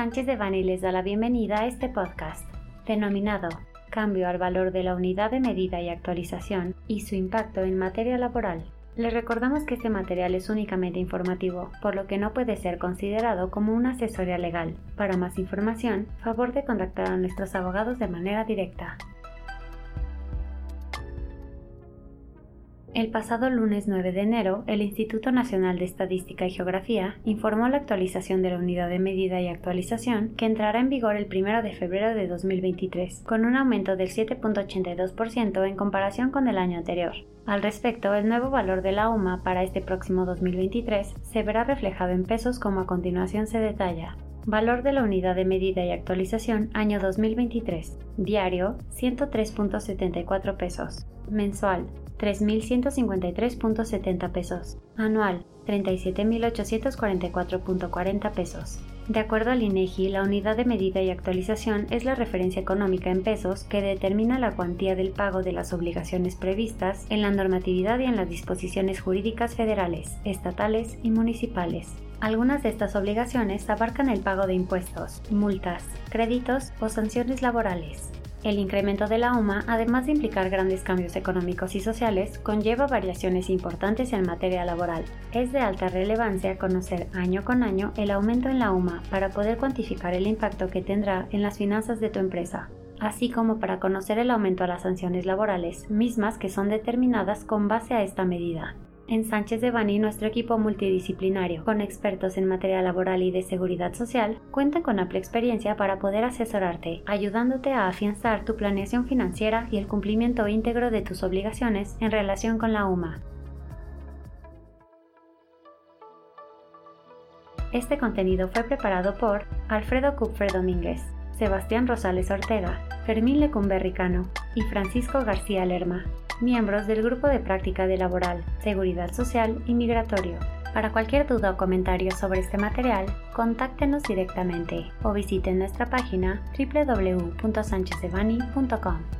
Sánchez de Bani les da la bienvenida a este podcast, denominado Cambio al valor de la unidad de medida y actualización y su impacto en materia laboral. Les recordamos que este material es únicamente informativo, por lo que no puede ser considerado como una asesoría legal. Para más información, favor de contactar a nuestros abogados de manera directa. El pasado lunes 9 de enero, el Instituto Nacional de Estadística y Geografía informó la actualización de la unidad de medida y actualización que entrará en vigor el 1 de febrero de 2023, con un aumento del 7.82% en comparación con el año anterior. Al respecto, el nuevo valor de la UMA para este próximo 2023 se verá reflejado en pesos como a continuación se detalla. Valor de la unidad de medida y actualización año 2023. Diario 103.74 pesos. Mensual 3.153.70 pesos. Anual, 37.844.40 pesos. De acuerdo al INEGI, la unidad de medida y actualización es la referencia económica en pesos que determina la cuantía del pago de las obligaciones previstas en la normatividad y en las disposiciones jurídicas federales, estatales y municipales. Algunas de estas obligaciones abarcan el pago de impuestos, multas, créditos o sanciones laborales. El incremento de la UMA, además de implicar grandes cambios económicos y sociales, conlleva variaciones importantes en materia laboral. Es de alta relevancia conocer año con año el aumento en la UMA para poder cuantificar el impacto que tendrá en las finanzas de tu empresa, así como para conocer el aumento a las sanciones laborales, mismas que son determinadas con base a esta medida. En Sánchez de Bani, nuestro equipo multidisciplinario, con expertos en materia laboral y de seguridad social, cuenta con amplia experiencia para poder asesorarte, ayudándote a afianzar tu planeación financiera y el cumplimiento íntegro de tus obligaciones en relación con la UMA. Este contenido fue preparado por Alfredo Kupfer Domínguez, Sebastián Rosales Ortega, Fermín Lecumberricano y Francisco García Lerma miembros del Grupo de Práctica de Laboral, Seguridad Social y Migratorio. Para cualquier duda o comentario sobre este material, contáctenos directamente o visiten nuestra página www.sanchezevani.com.